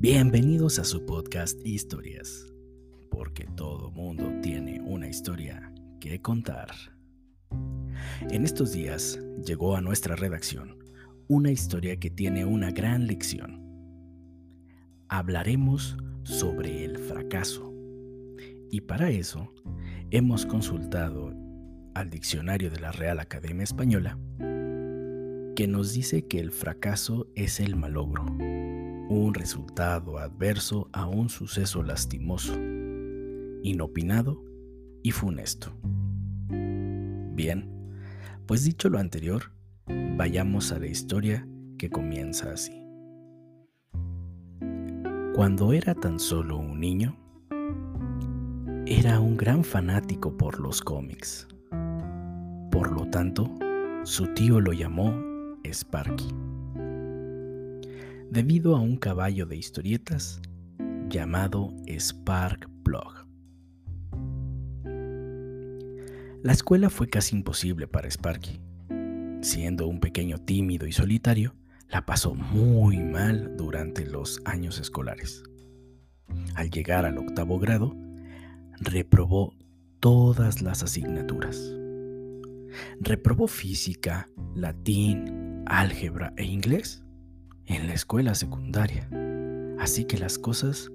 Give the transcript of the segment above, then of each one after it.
Bienvenidos a su podcast Historias, porque todo mundo tiene una historia que contar. En estos días llegó a nuestra redacción una historia que tiene una gran lección. Hablaremos sobre el fracaso. Y para eso hemos consultado al diccionario de la Real Academia Española, que nos dice que el fracaso es el malogro un resultado adverso a un suceso lastimoso, inopinado y funesto. Bien, pues dicho lo anterior, vayamos a la historia que comienza así. Cuando era tan solo un niño, era un gran fanático por los cómics. Por lo tanto, su tío lo llamó Sparky debido a un caballo de historietas llamado Spark Plug. La escuela fue casi imposible para Sparky. Siendo un pequeño tímido y solitario, la pasó muy mal durante los años escolares. Al llegar al octavo grado, reprobó todas las asignaturas. Reprobó física, latín, álgebra e inglés en la escuela secundaria, así que las cosas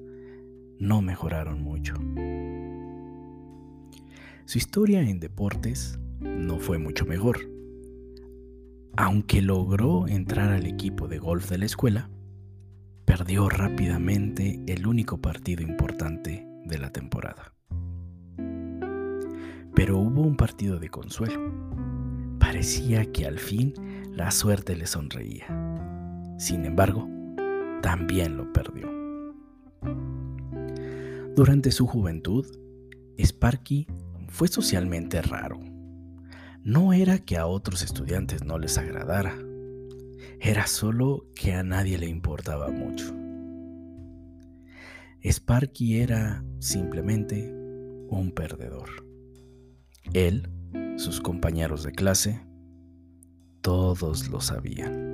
no mejoraron mucho. Su historia en deportes no fue mucho mejor. Aunque logró entrar al equipo de golf de la escuela, perdió rápidamente el único partido importante de la temporada. Pero hubo un partido de consuelo. Parecía que al fin la suerte le sonreía. Sin embargo, también lo perdió. Durante su juventud, Sparky fue socialmente raro. No era que a otros estudiantes no les agradara, era solo que a nadie le importaba mucho. Sparky era simplemente un perdedor. Él, sus compañeros de clase, todos lo sabían.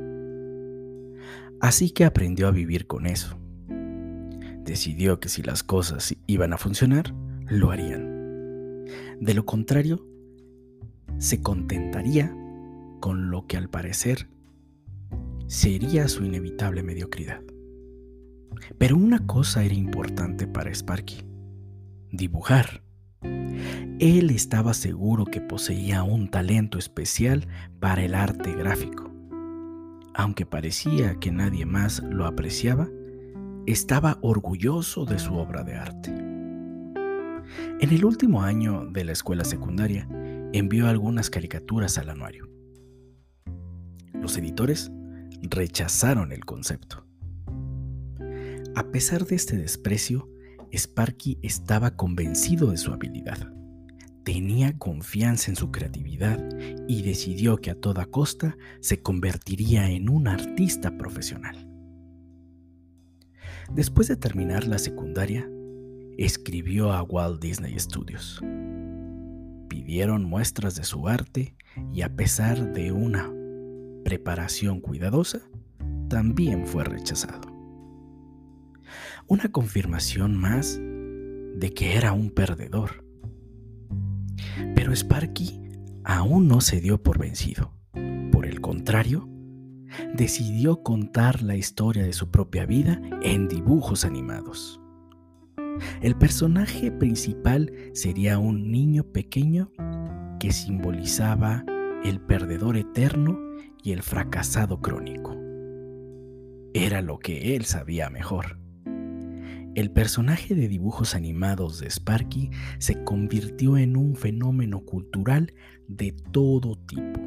Así que aprendió a vivir con eso. Decidió que si las cosas iban a funcionar, lo harían. De lo contrario, se contentaría con lo que al parecer sería su inevitable mediocridad. Pero una cosa era importante para Sparky, dibujar. Él estaba seguro que poseía un talento especial para el arte gráfico aunque parecía que nadie más lo apreciaba, estaba orgulloso de su obra de arte. En el último año de la escuela secundaria, envió algunas caricaturas al anuario. Los editores rechazaron el concepto. A pesar de este desprecio, Sparky estaba convencido de su habilidad. Tenía confianza en su creatividad y decidió que a toda costa se convertiría en un artista profesional. Después de terminar la secundaria, escribió a Walt Disney Studios. Pidieron muestras de su arte y a pesar de una preparación cuidadosa, también fue rechazado. Una confirmación más de que era un perdedor pero Sparky aún no se dio por vencido. Por el contrario, decidió contar la historia de su propia vida en dibujos animados. El personaje principal sería un niño pequeño que simbolizaba el perdedor eterno y el fracasado crónico. Era lo que él sabía mejor. El personaje de dibujos animados de Sparky se convirtió en un fenómeno cultural de todo tipo.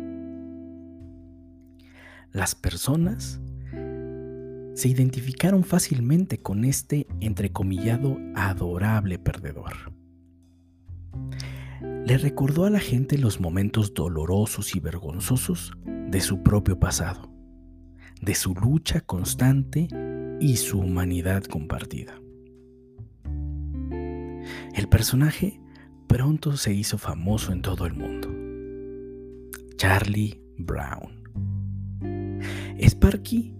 Las personas se identificaron fácilmente con este entrecomillado adorable perdedor. Le recordó a la gente los momentos dolorosos y vergonzosos de su propio pasado, de su lucha constante y su humanidad compartida. El personaje pronto se hizo famoso en todo el mundo. Charlie Brown. Sparky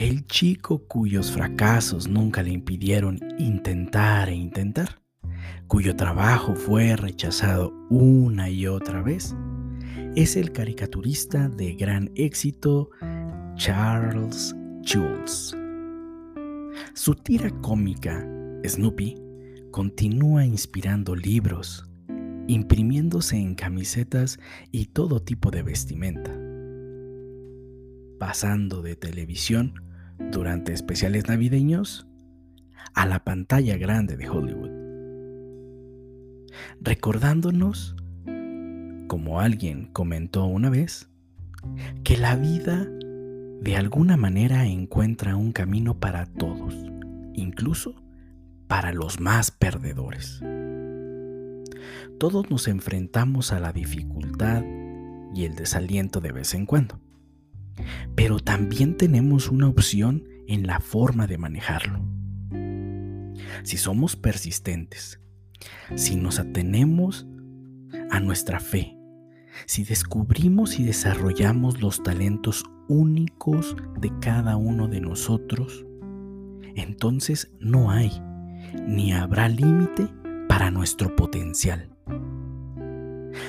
el chico cuyos fracasos nunca le impidieron intentar e intentar, cuyo trabajo fue rechazado una y otra vez, es el caricaturista de gran éxito Charles Jules. Su tira cómica, Snoopy, continúa inspirando libros, imprimiéndose en camisetas y todo tipo de vestimenta, pasando de televisión durante especiales navideños a la pantalla grande de Hollywood, recordándonos, como alguien comentó una vez, que la vida de alguna manera encuentra un camino para todos, incluso para los más perdedores. Todos nos enfrentamos a la dificultad y el desaliento de vez en cuando, pero también tenemos una opción en la forma de manejarlo. Si somos persistentes, si nos atenemos a nuestra fe, si descubrimos y desarrollamos los talentos únicos de cada uno de nosotros, entonces no hay ni habrá límite para nuestro potencial.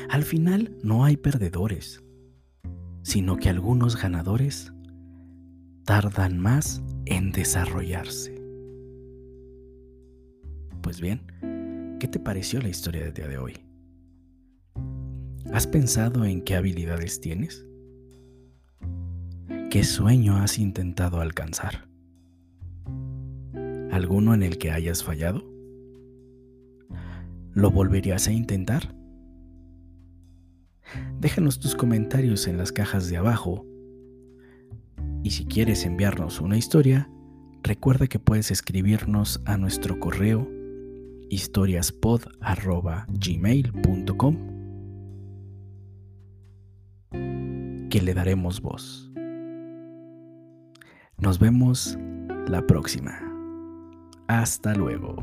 Al final no hay perdedores, sino que algunos ganadores tardan más en desarrollarse. Pues bien, ¿qué te pareció la historia del día de hoy? ¿Has pensado en qué habilidades tienes? ¿Qué sueño has intentado alcanzar? ¿Alguno en el que hayas fallado? ¿Lo volverías a intentar? Déjanos tus comentarios en las cajas de abajo. Y si quieres enviarnos una historia, recuerda que puedes escribirnos a nuestro correo historiaspod.gmail.com que le daremos voz. Nos vemos la próxima. Hasta luego.